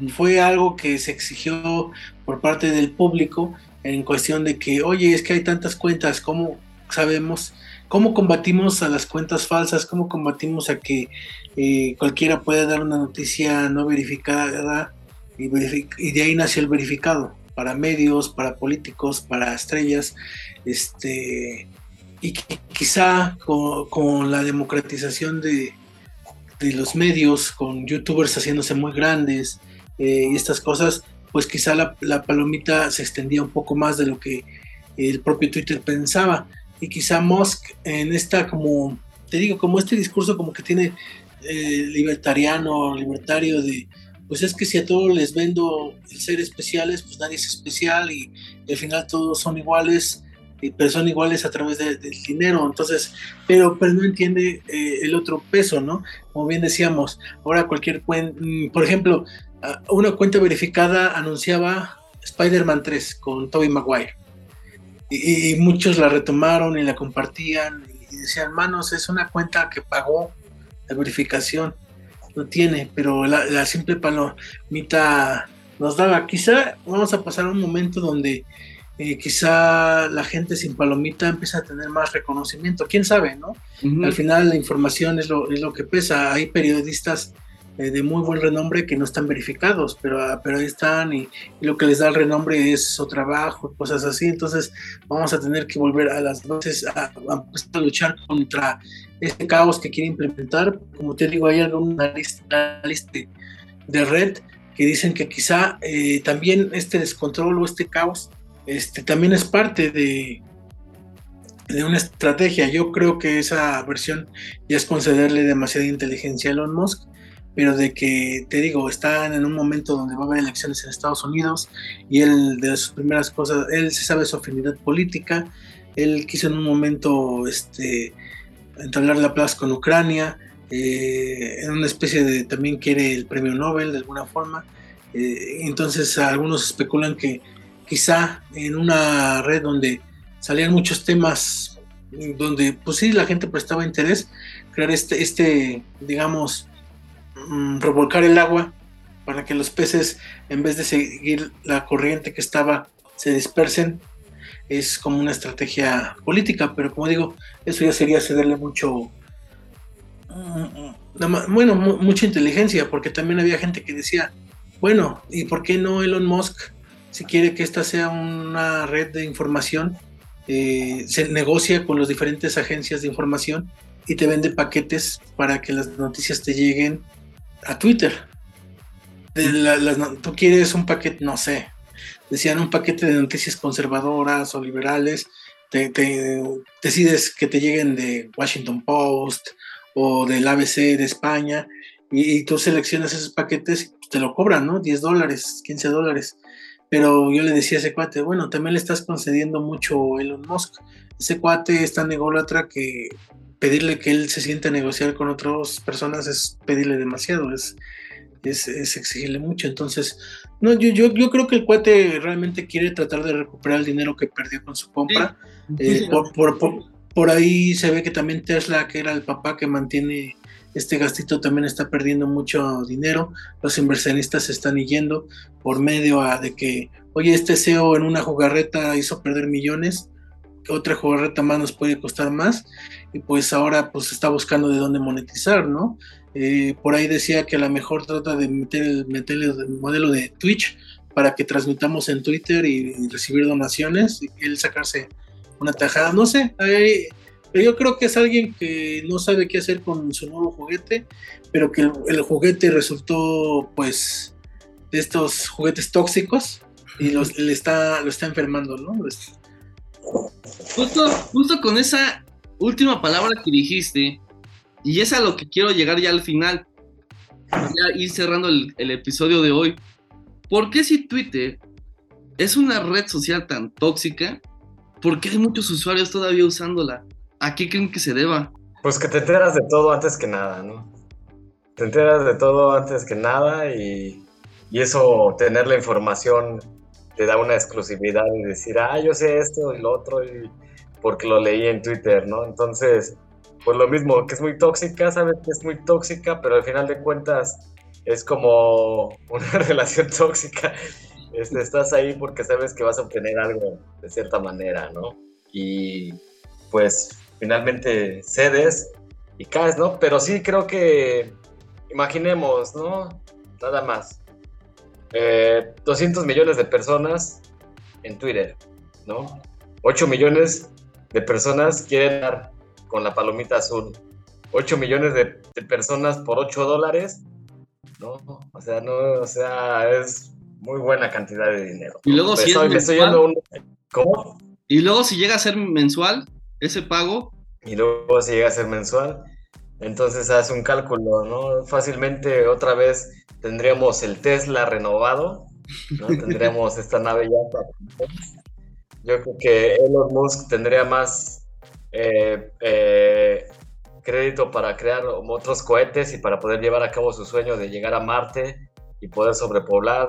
Fue algo que se exigió por parte del público en cuestión de que, oye, es que hay tantas cuentas, ¿cómo sabemos? ¿Cómo combatimos a las cuentas falsas? ¿Cómo combatimos a que eh, cualquiera pueda dar una noticia no verificada? Y, de ahí nació el verificado, para medios, para políticos, para estrellas, este, y quizá con, la democratización de, los medios, con youtubers haciéndose muy grandes eh, y estas cosas, pues quizá la, palomita se extendía un poco más de lo que el propio Twitter pensaba. y quizá Musk en esta como, te digo, como este discurso como que tiene eh, libertariano, libertario de, pues es que si a todos les vendo el ser especiales, pues nadie es especial y, al final todos son iguales, pero son iguales a través del dinero. Entonces, pero, pero no entiende eh, el otro peso, ¿no? Como bien decíamos, ahora cualquier mm, por ejemplo, una cuenta verificada anunciaba Spider-Man 3 con Tobey Maguire. Y, muchos la retomaron y la compartían y decían, manos, es una cuenta que pagó la verificación no tiene, pero la, simple palomita nos daba. Quizá vamos a pasar un momento donde eh, quizá la gente sin palomita empieza a tener más reconocimiento. ¿Quién sabe, no? Al final la información es lo, es lo que pesa. Hay periodistas eh, de muy buen renombre que no están verificados, pero, ah, pero ahí están y, lo que les da el renombre es su trabajo, cosas así. Entonces vamos a tener que volver a las bases a, luchar contra este caos que quiere implementar. Como te digo, hay alguna lista, lista de red que dicen que quizá eh, también este descontrol o este caos este, también es parte de, de una estrategia. Yo creo que esa versión ya es concederle demasiada inteligencia a Elon Musk pero de que, te digo, están en un momento donde va a haber elecciones en Estados Unidos y él, de sus primeras cosas, él se sabe su afinidad política, él quiso en un momento este, entablar la plaza con Ucrania, eh, en una especie de, también quiere el premio Nobel de alguna forma, eh, entonces algunos especulan que quizá en una red donde salían muchos temas, donde pues sí la gente prestaba interés, crear este, este digamos, Mm, revolcar el agua para que los peces, en vez de seguir la corriente que estaba, se dispersen. Es como una estrategia política, pero como digo, eso ya sería cederle mucho, mm, bueno, mucha inteligencia, porque también había gente que decía, bueno, ¿y por qué no Elon Musk, si quiere que esta sea una red de información, eh, se negocia con las diferentes agencias de información y te vende paquetes para que las noticias te lleguen a Twitter. tú quieres un paquete, no sé, decían un paquete de noticias conservadoras o liberales, te, decides que te lleguen de Washington Post o del ABC de España y, tú seleccionas esos paquetes y te lo cobran, ¿no? 10 dólares, 15 dólares. Pero yo le decía a ese cuate, bueno, también le estás concediendo mucho Elon Musk. Ese cuate es tan ególatra que pedirle que él se siente a negociar con otras personas es pedirle demasiado, es, es, exigirle mucho. Entonces, no, yo, yo, yo, creo que el cuate realmente quiere tratar de recuperar el dinero que perdió con su compra. Eh, por, por, ahí se ve que también Tesla, que era el papá que mantiene este gastito, también está perdiendo mucho dinero. Los inversionistas se están yendo por medio de que, oye, este CEO en una jugarreta hizo perder millones otra jugarreta más nos puede costar más y pues ahora pues está buscando de dónde monetizar, ¿no? Eh, por ahí decía que a lo mejor trata de meter el, meter el modelo de Twitch para que transmitamos en Twitter y, recibir donaciones y él sacarse una tajada, no sé, pero yo creo que es alguien que no sabe qué hacer con su nuevo juguete, pero que el, juguete resultó pues de estos juguetes tóxicos y los, le está, lo está enfermando, ¿no? Justo, justo con esa última palabra que dijiste, y es a lo que quiero llegar ya al final, ya ir cerrando el, episodio de hoy. ¿Por qué si Twitter es una red social tan tóxica? ¿Por qué hay muchos usuarios todavía usándola? ¿A qué creen que se deba? Pues que te enteras de todo antes que nada, ¿no? Te enteras de todo antes que nada y, y eso, tener la información te da una exclusividad y decir, ah, yo sé esto y lo otro, y porque lo leí en Twitter, ¿no? Entonces, pues lo mismo, que es muy tóxica, sabes que es muy tóxica, pero al final de cuentas es como una relación tóxica. Este, estás ahí porque sabes que vas a obtener algo de cierta manera, ¿no? Y pues finalmente cedes y caes, ¿no? Pero sí creo que, imaginemos, ¿no? Nada más. 200 eh, millones de personas en Twitter, ¿no? 8 millones de personas quieren dar con la palomita azul. 8 millones de, personas por 8 dólares, ¿no? O sea, no, o sea, es muy buena cantidad de dinero. Y luego si ¿Cómo? Y luego si llega a ser mensual, ese pago. Y luego se llega a ser mensual. Entonces hace un cálculo, ¿no? Fácilmente otra vez tendríamos el Tesla renovado, ¿no? Tendríamos esta nave ya. Yo creo que Elon Musk tendría más eh, eh, crédito para crear otros cohetes y para poder llevar a cabo su sueño de llegar a Marte y poder sobrepoblar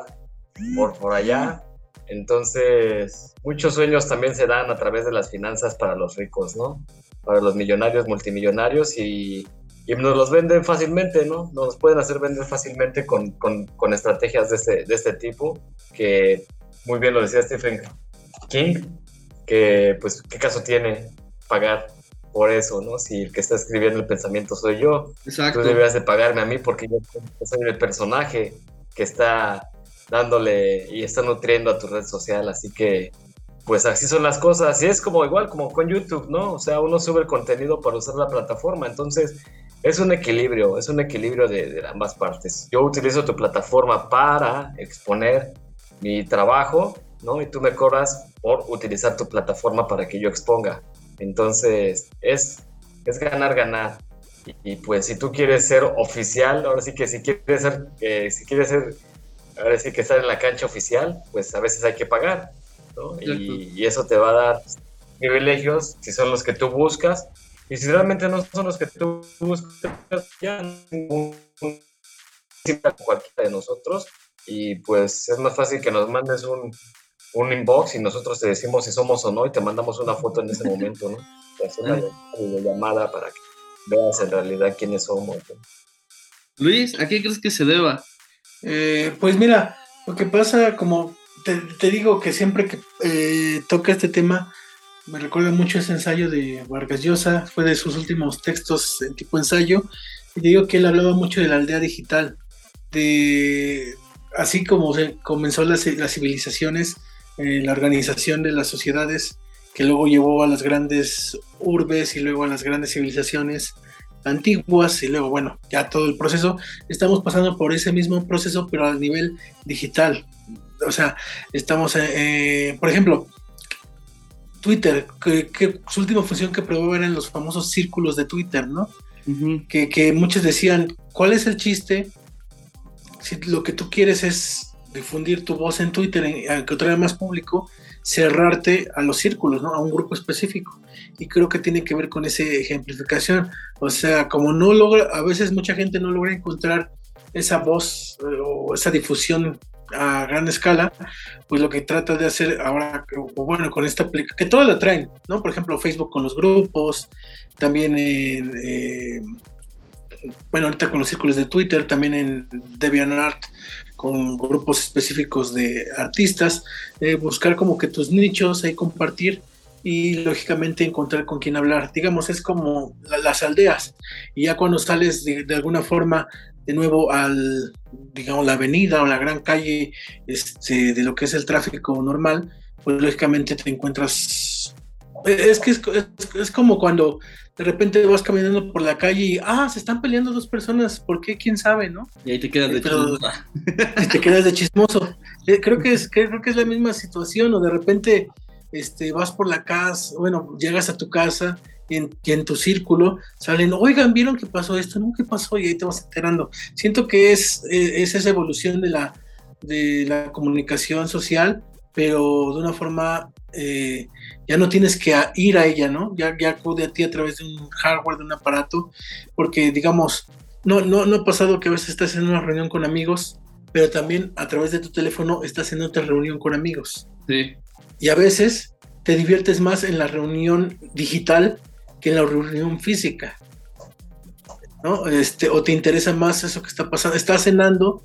por, por allá. Entonces, muchos sueños también se dan a través de las finanzas para los ricos, ¿no? Para los millonarios, multimillonarios y, y nos los venden fácilmente, ¿no? Nos pueden hacer vender fácilmente con, con, con estrategias de este, de este tipo, que muy bien lo decía Stephen King, que pues qué caso tiene pagar por eso, ¿no? Si el que está escribiendo el pensamiento soy yo, Exacto. tú deberías de pagarme a mí porque yo soy el personaje que está dándole y está nutriendo a tu red social, así que pues así son las cosas y es como igual como con YouTube, ¿no? O sea, uno sube el contenido para usar la plataforma, entonces es un equilibrio, es un equilibrio de, de ambas partes. Yo utilizo tu plataforma para exponer mi trabajo, ¿no? Y tú me cobras por utilizar tu plataforma para que yo exponga. Entonces, es, es ganar, ganar. Y, pues si tú quieres ser oficial, ahora sí que si quieres ser, eh, si quieres ser, ahora sí que estar en la cancha oficial, pues a veces hay que pagar, ¿no? Y, eso te va a dar privilegios si son los que tú buscas. Y si realmente no son los que tú buscas, ya ningún cualquiera de nosotros. Y pues es más fácil que nos mandes un, un inbox y nosotros te decimos si somos o no y te mandamos una foto en ese momento, ¿no? una llamada para que veas en realidad quiénes somos. Luis, ¿a qué crees que se deba? Eh, pues mira, lo que pasa, como te, digo que siempre que eh, toca este tema, me recuerda mucho ese ensayo de Vargas Llosa, fue de sus últimos textos en tipo ensayo, y digo que él hablaba mucho de la aldea digital, de así como se comenzó las, las civilizaciones, eh, la organización de las sociedades que luego llevó a las grandes urbes y luego a las grandes civilizaciones antiguas y luego, bueno, ya todo el proceso, estamos pasando por ese mismo proceso, pero a nivel digital. O sea, estamos, eh, eh, por ejemplo, Twitter, que, su última función que probó eran los famosos círculos de Twitter, ¿no? que, que muchos decían, ¿cuál es el chiste? Si lo que tú quieres es difundir tu voz en Twitter, aunque otra más público, cerrarte a los círculos, ¿no? A un grupo específico. Y creo que tiene que ver con esa ejemplificación. O sea, como no logra, a veces mucha gente no logra encontrar esa voz eh, o esa difusión a gran escala, pues lo que trata de hacer ahora, bueno, con esta aplicación, que todo la traen, ¿no? Por ejemplo, Facebook con los grupos, también en, eh, bueno, ahorita con los círculos de Twitter, también en DeviantArt con grupos específicos de artistas, eh, buscar como que tus nichos, ahí compartir y lógicamente encontrar con quién hablar. Digamos, es como las aldeas. Y ya cuando sales de, alguna forma de nuevo al, digamos, la avenida o la gran calle este, de lo que es el tráfico normal, pues lógicamente te encuentras... Es que es como cuando de repente vas caminando por la calle y, ah, se están peleando dos personas, ¿por qué? ¿Quién sabe, no? Y ahí te quedas de chismoso. te quedas de chismoso. Eh, creo que, es, creo que es la misma situación, o de repente este, vas por la casa, bueno, llegas a tu casa y en, tu círculo salen, oigan, ¿vieron qué pasó esto? No, ¿qué pasó? Y ahí te vas enterando. Siento que es, eh, es esa evolución de la, de la comunicación social, pero de una forma eh, ya no tienes que ir a ella, ¿no? Ya, ya acude a ti a través de un hardware, de un aparato, porque digamos, no, no, no ha pasado que a veces estás en una reunión con amigos, pero también a través de tu teléfono estás en otra reunión con amigos. Sí. Y a veces te diviertes más en la reunión digital que la reunión física. ¿no? Este, o te interesa más eso que está pasando. Estás cenando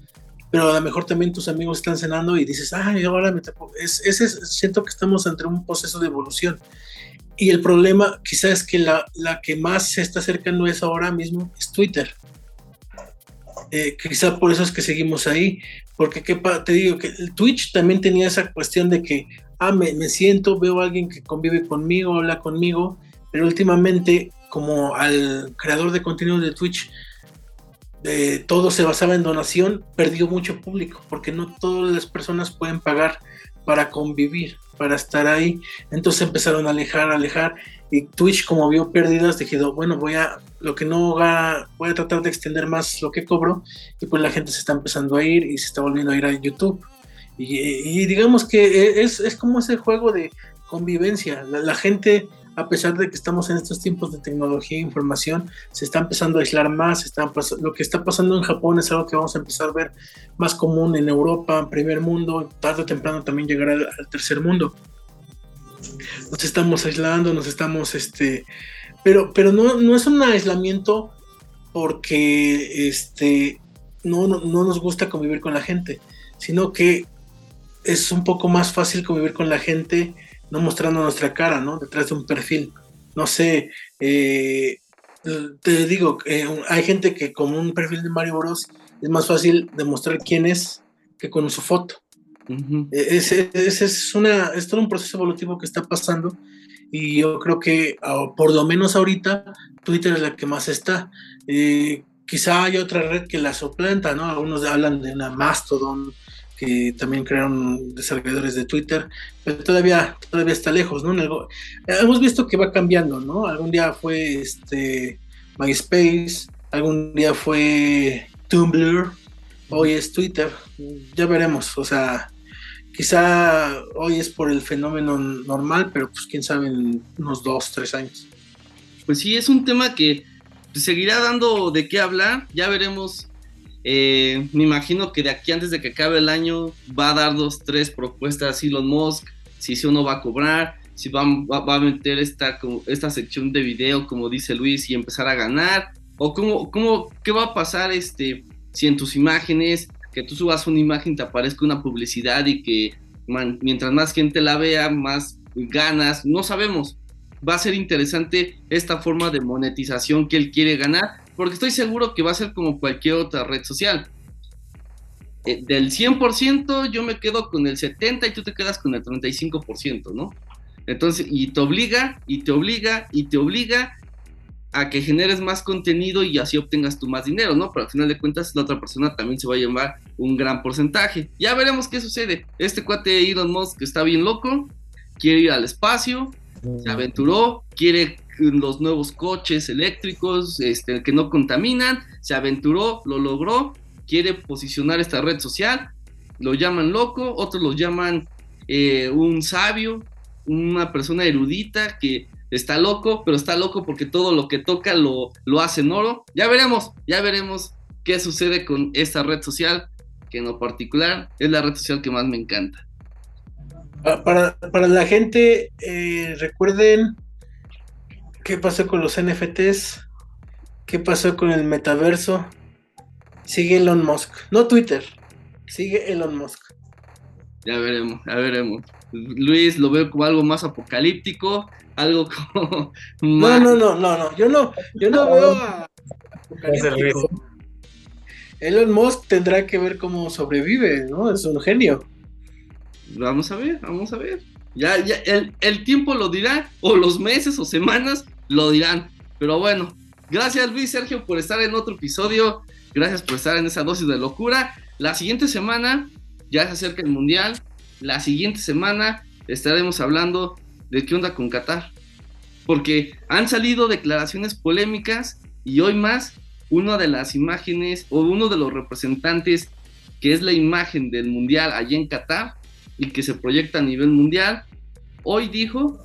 pero a lo mejor también tus amigos están cenando y dices, ay, ahora me Es, ese siento que estamos entre un proceso de evolución. Y el problema quizás es que la, la que más se está acercando es ahora mismo es Twitter. Eh, quizá por eso es que seguimos ahí, porque ¿qué te digo que el Twitch también tenía esa cuestión de que, ah, me, me siento, veo a alguien que convive conmigo, habla conmigo, pero últimamente como al creador de contenido de Twitch eh, todo se basaba en donación, perdió mucho público, porque no todas las personas pueden pagar para convivir, para estar ahí. Entonces empezaron a alejar, alejar. Y Twitch, como vio pérdidas, dijo, bueno, voy a, lo que no haga, voy a tratar de extender más lo que cobro. Y pues la gente se está empezando a ir y se está volviendo a ir a YouTube. Y, digamos que es, es, como ese juego de convivencia. la gente a pesar de que estamos en estos tiempos de tecnología e información, se está empezando a aislar más, lo que está pasando en Japón es algo que vamos a empezar a ver más común en Europa, en primer mundo, tarde o temprano también llegará al, tercer mundo. Nos estamos aislando, nos estamos, este, pero, pero no, no es un aislamiento porque este, no, no, no nos gusta convivir con la gente, sino que es un poco más fácil convivir con la gente no mostrando nuestra cara, ¿no? Detrás de un perfil. No sé, eh, te digo, eh, hay gente que con un perfil de Mario Bros es más fácil demostrar quién es que con su foto. E, ese, es, una, es todo un proceso evolutivo que está pasando y yo creo que por lo menos ahorita Twitter es la que más está. Eh, quizá hay otra red que la soplanta, ¿no? Algunos hablan de una Mastodon, que también crearon desarrolladores de Twitter, pero todavía, todavía está lejos, ¿no? hemos visto que va cambiando, ¿no? Algún día fue este MySpace, algún día fue Tumblr, hoy es Twitter, ya veremos, o sea, quizá hoy es por el fenómeno normal, pero pues quién sabe en unos dos, tres años. Pues sí, es un tema que seguirá dando de qué hablar, ya veremos eh, me imagino que de aquí antes de que acabe el año va a dar dos, tres propuestas Elon Musk, si sí o no va a cobrar, si va, a meter esta, esta sección de video, como dice Luis, y empezar a ganar, o cómo, cómo, qué va a pasar este, si en tus imágenes, que tú subas una imagen, te aparezca una publicidad y que mientras más gente la vea, más ganas, no sabemos. Va a ser interesante esta forma de monetización que él quiere ganar porque estoy seguro que va a ser como cualquier otra red social. Eh, del 100% yo me quedo con el 70% y tú te quedas con el 35%, ¿no? Entonces, y te obliga, y te obliga, y te obliga a que generes más contenido y así obtengas tú más dinero, ¿no? Pero al final de cuentas la otra persona también se va a llevar un gran porcentaje. Ya veremos qué sucede. Este cuate Elon Musk está bien loco, quiere ir al espacio, se aventuró, quiere los nuevos coches eléctricos este, que no contaminan, se aventuró, lo logró, quiere posicionar esta red social, lo llaman loco, otros lo llaman eh, un sabio, una persona erudita que está loco, pero está loco porque todo lo que toca lo, lo hace en oro. Ya veremos, ya veremos qué sucede con esta red social, que en lo particular es la red social que más me encanta. Para, la gente, eh, recuerden ¿Qué pasó con los NFTs? ¿Qué pasó con el metaverso? Sigue Elon Musk. No Twitter. Sigue Elon Musk. Ya veremos, ya veremos. Luis lo veo como algo más apocalíptico, algo como No, no, no, no, no. Yo no, yo no veo a apocalíptico. Elon Musk tendrá que ver cómo sobrevive, ¿no? Es un genio. Vamos a ver, vamos a ver. Ya, ya, el, el tiempo lo dirá, o los meses o semanas, lo dirán. Pero bueno, gracias Luis Sergio por estar en otro episodio. Gracias por estar en esa dosis de locura. La siguiente semana ya se acerca el Mundial. La siguiente semana estaremos hablando de qué onda con Qatar. Porque han salido declaraciones polémicas y hoy más una de las imágenes o uno de los representantes que es la imagen del Mundial allá en Qatar y que se proyecta a nivel mundial, hoy dijo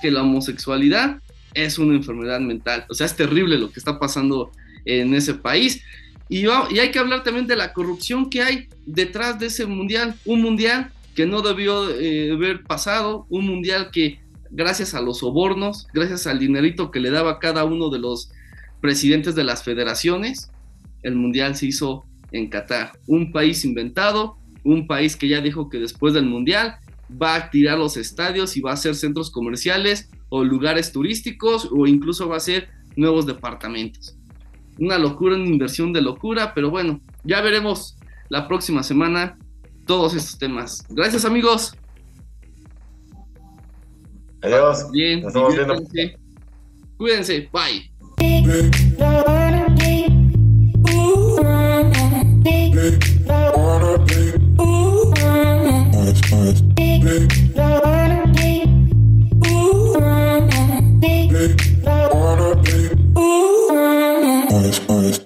que la homosexualidad es una enfermedad mental. O sea, es terrible lo que está pasando en ese país. Y, y hay que hablar también de la corrupción que hay detrás de ese mundial. Un mundial que no debió eh, haber pasado, un mundial que gracias a los sobornos, gracias al dinerito que le daba cada uno de los presidentes de las federaciones, el mundial se hizo en Qatar. Un país inventado, un país que ya dijo que después del mundial va a activar los estadios y va a hacer centros comerciales o lugares turísticos o incluso va a hacer nuevos departamentos. Una locura, una inversión de locura, pero bueno, ya veremos la próxima semana todos estos temas. Gracias amigos. Adiós. Bien, nos. Cuídense, bye. honest, honest.